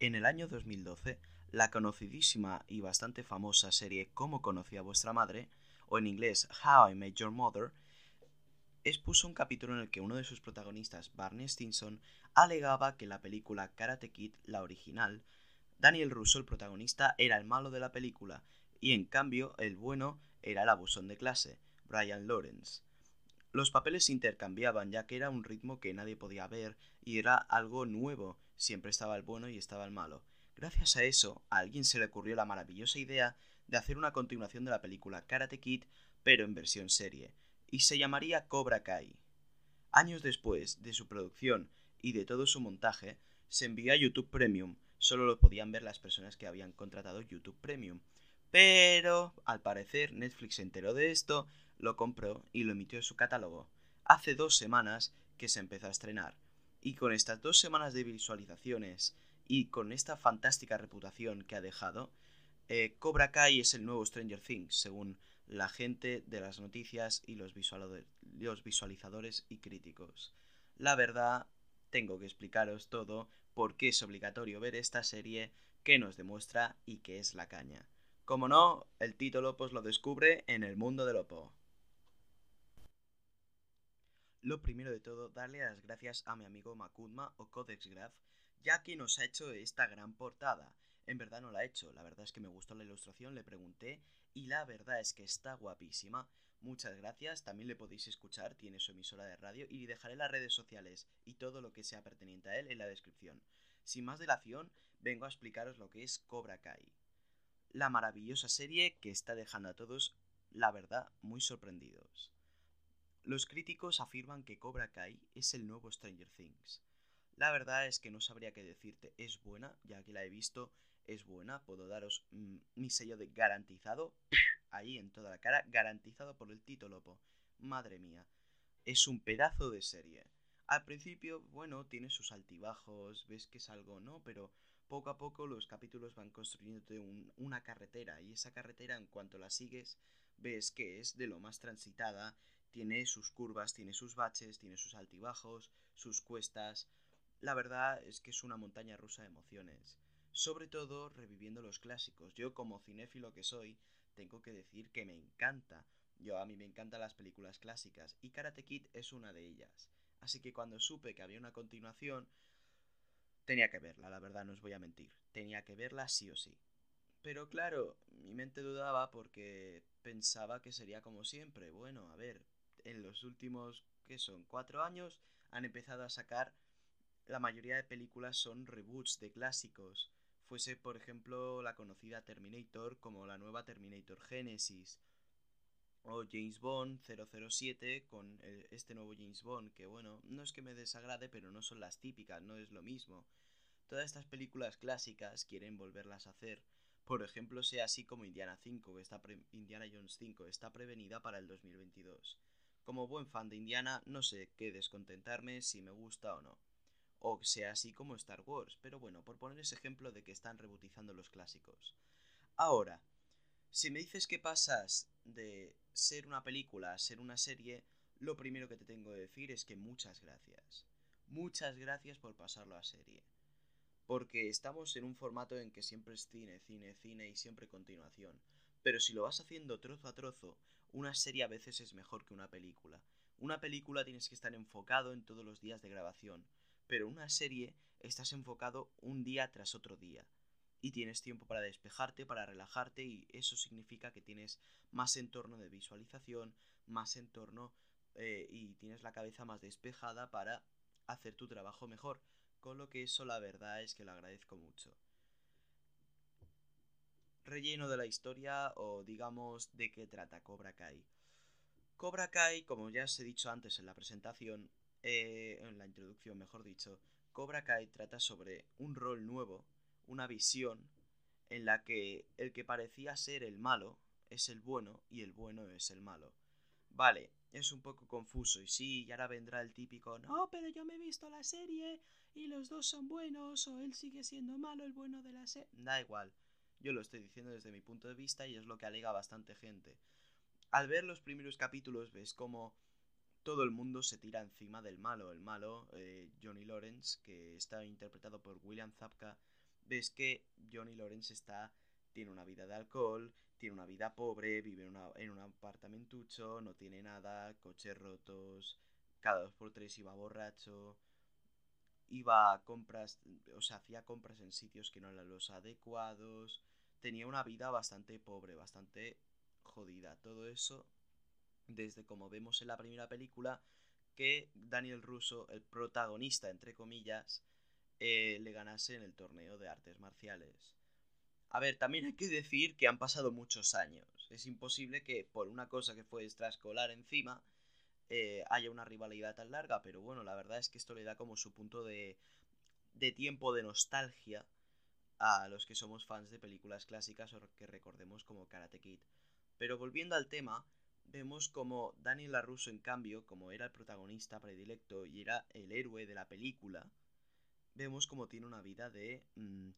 En el año 2012, la conocidísima y bastante famosa serie Cómo conocí a vuestra madre, o en inglés How I Met Your Mother, expuso un capítulo en el que uno de sus protagonistas, Barney Stinson, alegaba que la película Karate Kid, la original, Daniel Russo, el protagonista, era el malo de la película, y en cambio el bueno era el abusón de clase, Brian Lawrence. Los papeles se intercambiaban ya que era un ritmo que nadie podía ver y era algo nuevo, siempre estaba el bueno y estaba el malo. Gracias a eso, a alguien se le ocurrió la maravillosa idea de hacer una continuación de la película Karate Kid, pero en versión serie, y se llamaría Cobra Kai. Años después de su producción y de todo su montaje, se envió a YouTube Premium, solo lo podían ver las personas que habían contratado YouTube Premium. Pero, al parecer, Netflix se enteró de esto lo compró y lo emitió en su catálogo. Hace dos semanas que se empezó a estrenar. Y con estas dos semanas de visualizaciones y con esta fantástica reputación que ha dejado, eh, Cobra Kai es el nuevo Stranger Things, según la gente de las noticias y los, los visualizadores y críticos. La verdad, tengo que explicaros todo por qué es obligatorio ver esta serie que nos demuestra y que es la caña. Como no, el título pues lo descubre en el mundo del Opo. Lo primero de todo, darle las gracias a mi amigo Makudma o Codex Graph, ya que nos ha hecho esta gran portada. En verdad no la ha hecho, la verdad es que me gustó la ilustración, le pregunté y la verdad es que está guapísima. Muchas gracias, también le podéis escuchar, tiene su emisora de radio y dejaré las redes sociales y todo lo que sea pertinente a él en la descripción. Sin más dilación, vengo a explicaros lo que es Cobra Kai. La maravillosa serie que está dejando a todos, la verdad, muy sorprendidos. Los críticos afirman que Cobra Kai es el nuevo Stranger Things. La verdad es que no sabría qué decirte, es buena, ya que la he visto, es buena, puedo daros mm, mi sello de garantizado, ahí en toda la cara, garantizado por el Tito Lopo. Madre mía, es un pedazo de serie. Al principio, bueno, tiene sus altibajos, ves que es algo, ¿no? Pero poco a poco los capítulos van construyéndote una carretera y esa carretera en cuanto la sigues ves que es de lo más transitada tiene sus curvas, tiene sus baches, tiene sus altibajos, sus cuestas. La verdad es que es una montaña rusa de emociones. Sobre todo reviviendo los clásicos. Yo como cinéfilo que soy, tengo que decir que me encanta. Yo a mí me encantan las películas clásicas y Karate Kid es una de ellas. Así que cuando supe que había una continuación, tenía que verla, la verdad no os voy a mentir. Tenía que verla sí o sí. Pero claro, mi mente dudaba porque pensaba que sería como siempre. Bueno, a ver, en los últimos, ¿qué son? Cuatro años han empezado a sacar, la mayoría de películas son reboots de clásicos. Fuese, por ejemplo, la conocida Terminator como la nueva Terminator Genesis. O James Bond 007 con este nuevo James Bond, que bueno, no es que me desagrade, pero no son las típicas, no es lo mismo. Todas estas películas clásicas quieren volverlas a hacer. Por ejemplo, sea así como Indiana 5, que está Indiana Jones 5 está prevenida para el 2022. Como buen fan de Indiana, no sé qué descontentarme si me gusta o no. O sea así como Star Wars, pero bueno, por poner ese ejemplo de que están rebutizando los clásicos. Ahora, si me dices que pasas de ser una película a ser una serie, lo primero que te tengo que decir es que muchas gracias. Muchas gracias por pasarlo a serie. Porque estamos en un formato en que siempre es cine, cine, cine y siempre continuación. Pero si lo vas haciendo trozo a trozo, una serie a veces es mejor que una película. Una película tienes que estar enfocado en todos los días de grabación, pero una serie estás enfocado un día tras otro día. Y tienes tiempo para despejarte, para relajarte y eso significa que tienes más entorno de visualización, más entorno eh, y tienes la cabeza más despejada para hacer tu trabajo mejor. Con lo que eso la verdad es que lo agradezco mucho relleno de la historia o digamos de qué trata Cobra Kai. Cobra Kai, como ya os he dicho antes en la presentación, eh, en la introducción mejor dicho, Cobra Kai trata sobre un rol nuevo, una visión en la que el que parecía ser el malo es el bueno y el bueno es el malo. Vale, es un poco confuso y sí, y ahora vendrá el típico, no, pero yo me he visto la serie y los dos son buenos o él sigue siendo malo el bueno de la serie. Da igual, yo lo estoy diciendo desde mi punto de vista y es lo que alega bastante gente. Al ver los primeros capítulos ves como todo el mundo se tira encima del malo. El malo, eh, Johnny Lawrence, que está interpretado por William Zapka, ves que Johnny Lawrence está, tiene una vida de alcohol, tiene una vida pobre, vive en, en un apartamentucho, no tiene nada, coches rotos, cada dos por tres iba borracho, iba a compras, o sea, hacía compras en sitios que no eran los adecuados, tenía una vida bastante pobre, bastante jodida. Todo eso, desde como vemos en la primera película, que Daniel Russo, el protagonista, entre comillas, eh, le ganase en el torneo de artes marciales. A ver, también hay que decir que han pasado muchos años. Es imposible que por una cosa que fue extraescolar encima eh, haya una rivalidad tan larga, pero bueno, la verdad es que esto le da como su punto de, de tiempo de nostalgia a los que somos fans de películas clásicas o que recordemos como Karate Kid. Pero volviendo al tema, vemos como Daniel LaRusso, en cambio, como era el protagonista predilecto y era el héroe de la película, vemos como tiene una vida de mm,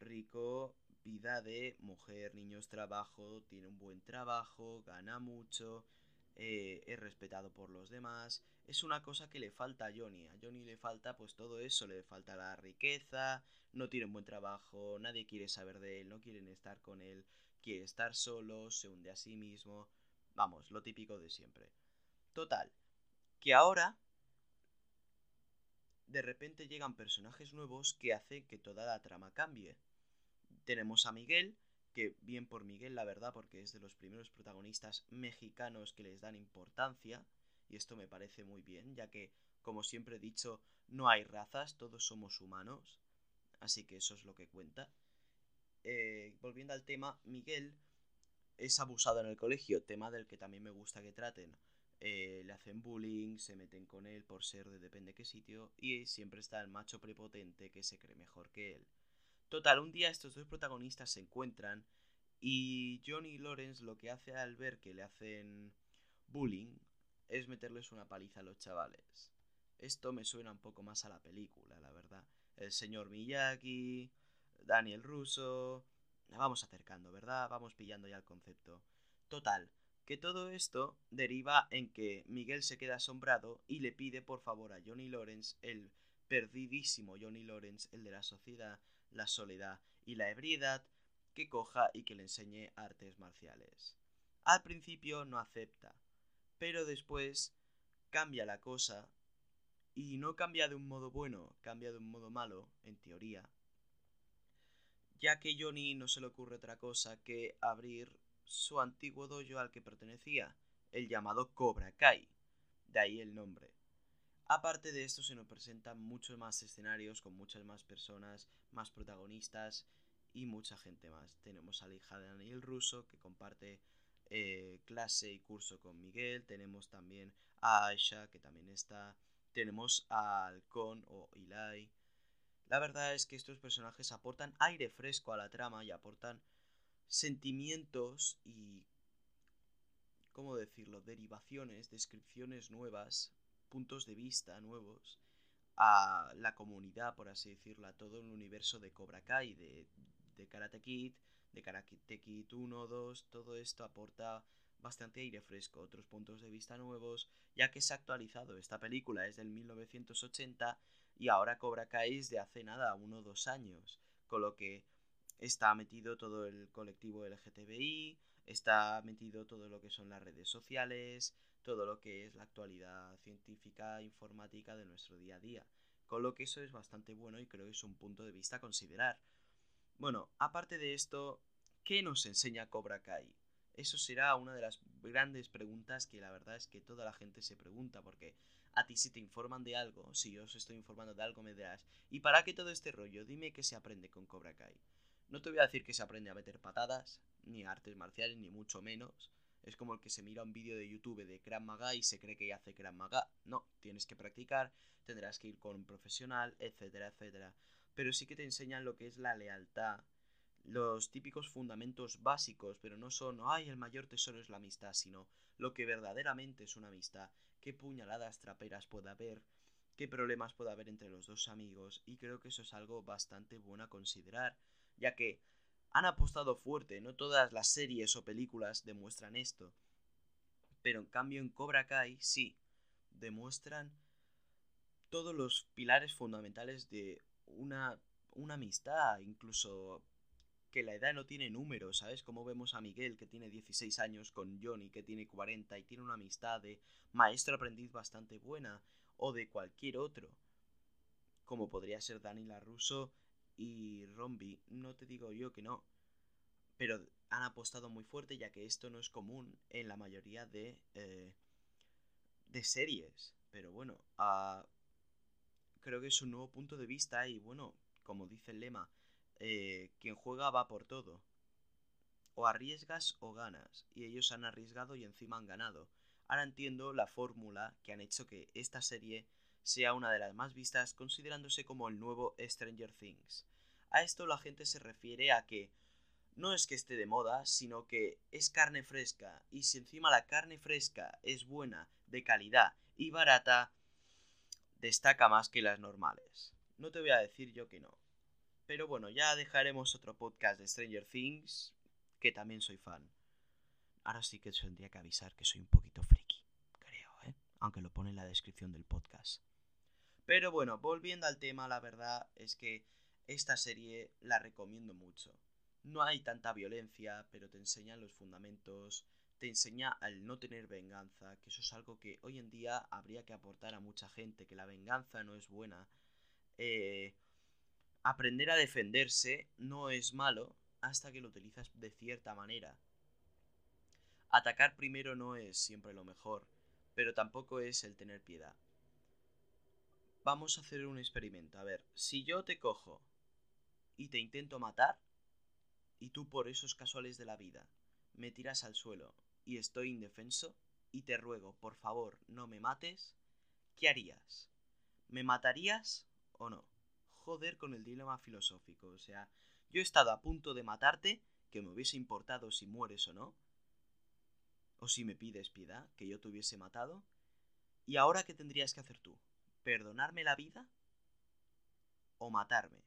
rico, vida de mujer, niños, trabajo, tiene un buen trabajo, gana mucho, eh, es respetado por los demás. Es una cosa que le falta a Johnny. A Johnny le falta pues todo eso, le falta la riqueza, no tiene un buen trabajo, nadie quiere saber de él, no quieren estar con él, quiere estar solo, se hunde a sí mismo. Vamos, lo típico de siempre. Total, que ahora de repente llegan personajes nuevos que hacen que toda la trama cambie. Tenemos a Miguel, que bien por Miguel, la verdad, porque es de los primeros protagonistas mexicanos que les dan importancia, y esto me parece muy bien, ya que, como siempre he dicho, no hay razas, todos somos humanos, así que eso es lo que cuenta. Eh, volviendo al tema, Miguel es abusado en el colegio, tema del que también me gusta que traten. Eh, le hacen bullying, se meten con él por ser de depende qué sitio, y siempre está el macho prepotente que se cree mejor que él. Total, un día estos dos protagonistas se encuentran y Johnny Lawrence lo que hace al ver que le hacen bullying es meterles una paliza a los chavales. Esto me suena un poco más a la película, la verdad. El señor Miyagi, Daniel Russo... Vamos acercando, ¿verdad? Vamos pillando ya el concepto. Total, que todo esto deriva en que Miguel se queda asombrado y le pide por favor a Johnny Lawrence, el perdidísimo Johnny Lawrence, el de la sociedad, la soledad y la ebriedad, que coja y que le enseñe artes marciales. Al principio no acepta, pero después cambia la cosa y no cambia de un modo bueno, cambia de un modo malo, en teoría, ya que Johnny no se le ocurre otra cosa que abrir su antiguo dojo al que pertenecía, el llamado Cobra Kai, de ahí el nombre. Aparte de esto se nos presentan muchos más escenarios con muchas más personas, más protagonistas y mucha gente más. Tenemos a la hija de Daniel Russo que comparte eh, clase y curso con Miguel. Tenemos también a Aisha que también está. Tenemos a Halcón o Eli. La verdad es que estos personajes aportan aire fresco a la trama y aportan sentimientos y, ¿cómo decirlo?, derivaciones, descripciones nuevas puntos de vista nuevos a la comunidad, por así decirlo, a todo el universo de Cobra Kai, de, de Karate Kid, de Karate Kid 1, 2, todo esto aporta bastante aire fresco, otros puntos de vista nuevos, ya que se ha actualizado. Esta película es del 1980 y ahora Cobra Kai es de hace nada, uno o dos años, con lo que está metido todo el colectivo LGTBI, está metido todo lo que son las redes sociales, todo lo que es la actualidad científica informática de nuestro día a día. Con lo que eso es bastante bueno y creo que es un punto de vista a considerar. Bueno, aparte de esto, ¿qué nos enseña Cobra Kai? Eso será una de las grandes preguntas que la verdad es que toda la gente se pregunta, porque a ti si te informan de algo, si yo os estoy informando de algo me dirás, ¿y para qué todo este rollo? Dime qué se aprende con Cobra Kai. No te voy a decir que se aprende a meter patadas, ni artes marciales, ni mucho menos, es como el que se mira un vídeo de YouTube de Krav Maga y se cree que ya hace Krav Maga. No, tienes que practicar, tendrás que ir con un profesional, etcétera, etcétera. Pero sí que te enseñan lo que es la lealtad, los típicos fundamentos básicos, pero no son, ay, el mayor tesoro es la amistad, sino lo que verdaderamente es una amistad, qué puñaladas traperas puede haber, qué problemas puede haber entre los dos amigos, y creo que eso es algo bastante bueno a considerar, ya que han apostado fuerte, no todas las series o películas demuestran esto. Pero en cambio en Cobra Kai sí, demuestran todos los pilares fundamentales de una una amistad, incluso que la edad no tiene número, ¿sabes? Como vemos a Miguel que tiene 16 años con Johnny que tiene 40 y tiene una amistad de maestro aprendiz bastante buena o de cualquier otro, como podría ser Dani Russo y Rombi, no te digo yo que no, pero han apostado muy fuerte ya que esto no es común en la mayoría de, eh, de series, pero bueno, uh, creo que es un nuevo punto de vista y bueno, como dice el lema, eh, quien juega va por todo. O arriesgas o ganas. Y ellos han arriesgado y encima han ganado. Ahora entiendo la fórmula que han hecho que esta serie sea una de las más vistas considerándose como el nuevo Stranger Things. A esto la gente se refiere a que no es que esté de moda, sino que es carne fresca y si encima la carne fresca es buena, de calidad y barata, destaca más que las normales. No te voy a decir yo que no. Pero bueno, ya dejaremos otro podcast de Stranger Things, que también soy fan. Ahora sí que tendría que avisar que soy un poquito friki, creo, ¿eh? Aunque lo pone en la descripción del podcast. Pero bueno, volviendo al tema, la verdad es que esta serie la recomiendo mucho. No hay tanta violencia, pero te enseñan los fundamentos, te enseña al no tener venganza, que eso es algo que hoy en día habría que aportar a mucha gente, que la venganza no es buena. Eh, Aprender a defenderse no es malo hasta que lo utilizas de cierta manera. Atacar primero no es siempre lo mejor, pero tampoco es el tener piedad. Vamos a hacer un experimento. A ver, si yo te cojo y te intento matar, y tú por esos casuales de la vida me tiras al suelo y estoy indefenso, y te ruego, por favor, no me mates, ¿qué harías? ¿Me matarías o no? joder con el dilema filosófico. O sea, yo he estado a punto de matarte, que me hubiese importado si mueres o no, o si me pides piedad, que yo te hubiese matado, y ahora ¿qué tendrías que hacer tú? ¿Perdonarme la vida o matarme?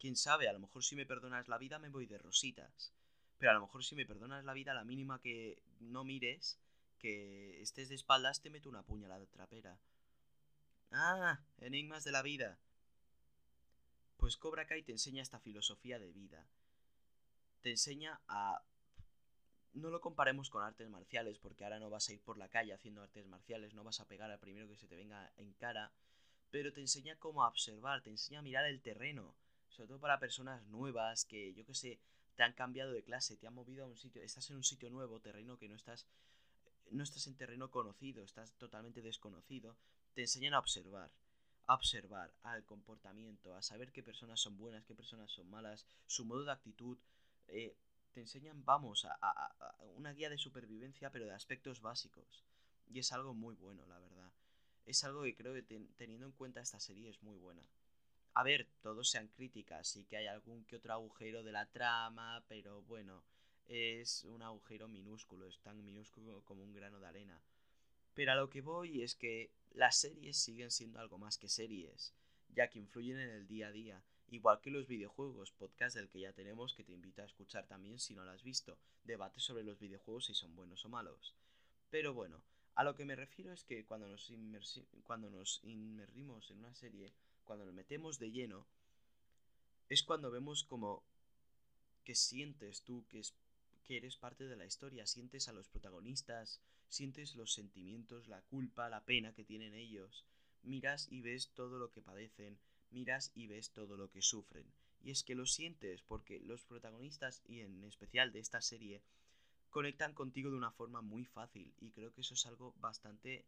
Quién sabe, a lo mejor si me perdonas la vida me voy de rositas, pero a lo mejor si me perdonas la vida, la mínima que no mires, que estés de espaldas, te meto una puñalada trapera. Ah, enigmas de la vida. Pues Cobra Kai te enseña esta filosofía de vida. Te enseña a... No lo comparemos con artes marciales, porque ahora no vas a ir por la calle haciendo artes marciales, no vas a pegar al primero que se te venga en cara, pero te enseña cómo observar, te enseña a mirar el terreno, sobre todo para personas nuevas que, yo que sé, te han cambiado de clase, te han movido a un sitio, estás en un sitio nuevo, terreno que no estás no estás en terreno conocido, estás totalmente desconocido, te enseñan a observar, a observar al comportamiento, a saber qué personas son buenas, qué personas son malas, su modo de actitud. Eh, te enseñan, vamos, a, una guía de supervivencia, pero de aspectos básicos. Y es algo muy bueno, la verdad. Es algo que creo que teniendo en cuenta esta serie es muy buena. A ver, todos sean críticas, sí que hay algún que otro agujero de la trama, pero bueno, es un agujero minúsculo, es tan minúsculo como un grano de arena. Pero a lo que voy es que las series siguen siendo algo más que series, ya que influyen en el día a día, igual que los videojuegos, podcast del que ya tenemos que te invito a escuchar también si no lo has visto, debate sobre los videojuegos si son buenos o malos. Pero bueno, a lo que me refiero es que cuando nos, cuando nos en una serie, cuando nos metemos de lleno, es cuando vemos como que sientes tú que es que eres parte de la historia, sientes a los protagonistas, sientes los sentimientos, la culpa, la pena que tienen ellos, miras y ves todo lo que padecen, miras y ves todo lo que sufren. Y es que lo sientes porque los protagonistas, y en especial de esta serie, conectan contigo de una forma muy fácil y creo que eso es algo bastante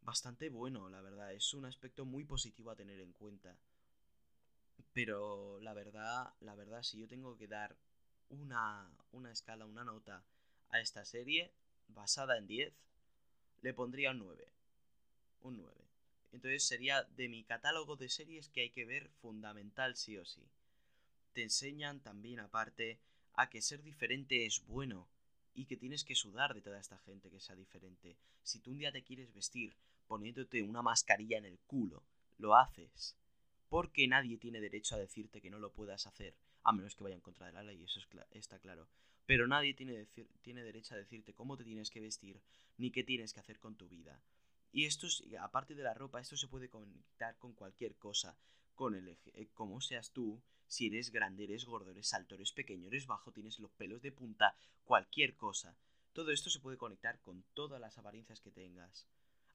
bastante bueno, la verdad, es un aspecto muy positivo a tener en cuenta. Pero la verdad, la verdad si yo tengo que dar una, una escala, una nota a esta serie basada en 10, le pondría un 9. Un 9. Entonces sería de mi catálogo de series que hay que ver fundamental sí o sí. Te enseñan también aparte a que ser diferente es bueno y que tienes que sudar de toda esta gente que sea diferente. Si tú un día te quieres vestir poniéndote una mascarilla en el culo, lo haces. Porque nadie tiene derecho a decirte que no lo puedas hacer a menos que vaya en contra de la ley, eso está claro. Pero nadie tiene, tiene derecho a decirte cómo te tienes que vestir, ni qué tienes que hacer con tu vida. Y esto, aparte de la ropa, esto se puede conectar con cualquier cosa, con el eh, como seas tú, si eres grande, eres gordo, eres alto, eres pequeño, eres bajo, tienes los pelos de punta, cualquier cosa. Todo esto se puede conectar con todas las apariencias que tengas.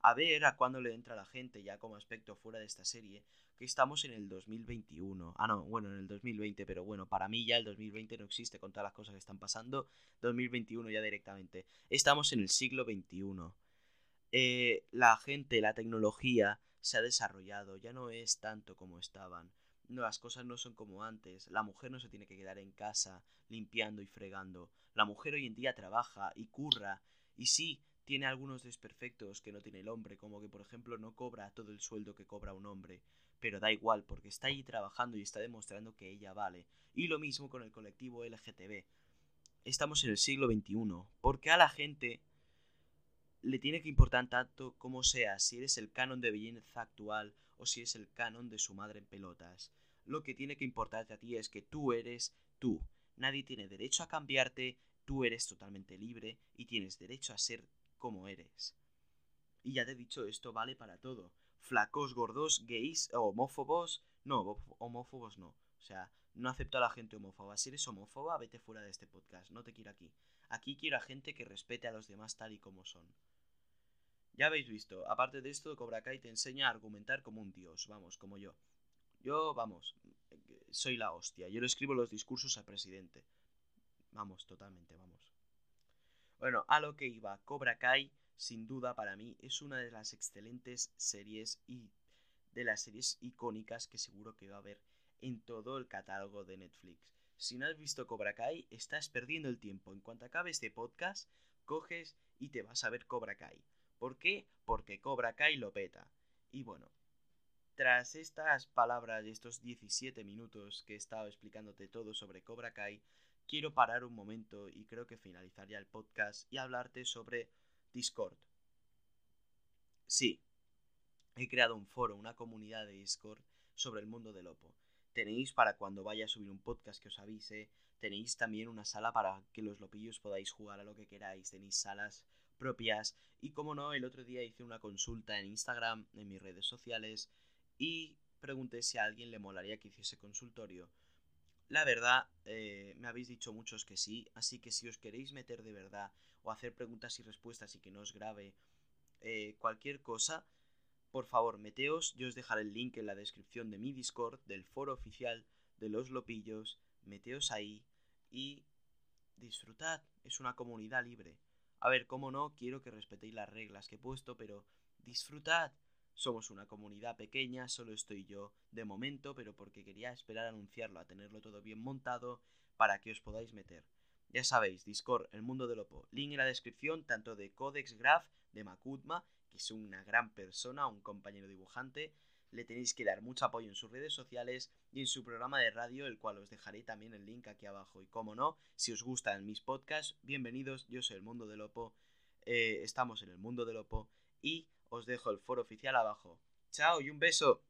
A ver a cuándo le entra la gente ya como aspecto fuera de esta serie, que estamos en el 2021. Ah, no, bueno, en el 2020, pero bueno, para mí ya el 2020 no existe con todas las cosas que están pasando. 2021 ya directamente. Estamos en el siglo XXI. Eh, la gente, la tecnología se ha desarrollado, ya no es tanto como estaban. No, las cosas no son como antes. La mujer no se tiene que quedar en casa limpiando y fregando. La mujer hoy en día trabaja y curra. Y sí, tiene algunos desperfectos que no tiene el hombre, como que por ejemplo no cobra todo el sueldo que cobra un hombre. Pero da igual, porque está ahí trabajando y está demostrando que ella vale. Y lo mismo con el colectivo LGTB. Estamos en el siglo XXI. Porque a la gente le tiene que importar tanto como sea si eres el canon de belleza actual o si es el canon de su madre en pelotas. Lo que tiene que importarte a ti es que tú eres tú. Nadie tiene derecho a cambiarte, tú eres totalmente libre y tienes derecho a ser como eres. Y ya te he dicho, esto vale para todo. Flacos, gordos, gays, homófobos. No, homófobos no. O sea, no acepto a la gente homófoba. Si eres homófoba, vete fuera de este podcast. No te quiero aquí. Aquí quiero a gente que respete a los demás tal y como son. Ya habéis visto, aparte de esto, Cobra Kai te enseña a argumentar como un dios, vamos, como yo. Yo, vamos, soy la hostia. Yo le escribo los discursos al presidente. Vamos, totalmente, vamos. Bueno, a lo que iba, Cobra Kai, sin duda para mí, es una de las excelentes series y de las series icónicas que seguro que va a haber en todo el catálogo de Netflix. Si no has visto Cobra Kai, estás perdiendo el tiempo. En cuanto acabe este podcast, coges y te vas a ver Cobra Kai. ¿Por qué? Porque Cobra Kai lo peta. Y bueno, tras estas palabras y estos 17 minutos que he estado explicándote todo sobre Cobra Kai, quiero parar un momento y creo que finalizar ya el podcast y hablarte sobre Discord. Sí, he creado un foro, una comunidad de Discord sobre el mundo del Lopo. Tenéis para cuando vaya a subir un podcast que os avise, tenéis también una sala para que los lopillos podáis jugar a lo que queráis, tenéis salas propias. Y como no, el otro día hice una consulta en Instagram, en mis redes sociales, y pregunté si a alguien le molaría que hiciese consultorio. La verdad, eh, me habéis dicho muchos que sí, así que si os queréis meter de verdad o hacer preguntas y respuestas y que no os grabe eh, cualquier cosa, por favor, meteos, yo os dejaré el link en la descripción de mi Discord, del foro oficial de los lopillos, meteos ahí y disfrutad, es una comunidad libre. A ver, cómo no, quiero que respetéis las reglas que he puesto, pero disfrutad. Somos una comunidad pequeña, solo estoy yo de momento, pero porque quería esperar a anunciarlo, a tenerlo todo bien montado, para que os podáis meter. Ya sabéis, Discord, el mundo del Lopo. Link en la descripción, tanto de Codex Graph, de Makutma, que es una gran persona, un compañero dibujante, le tenéis que dar mucho apoyo en sus redes sociales y en su programa de radio, el cual os dejaré también el link aquí abajo. Y como no, si os gustan mis podcasts, bienvenidos, yo soy el Mundo del Lopo, eh, estamos en el Mundo del Lopo y os dejo el foro oficial abajo. Chao y un beso.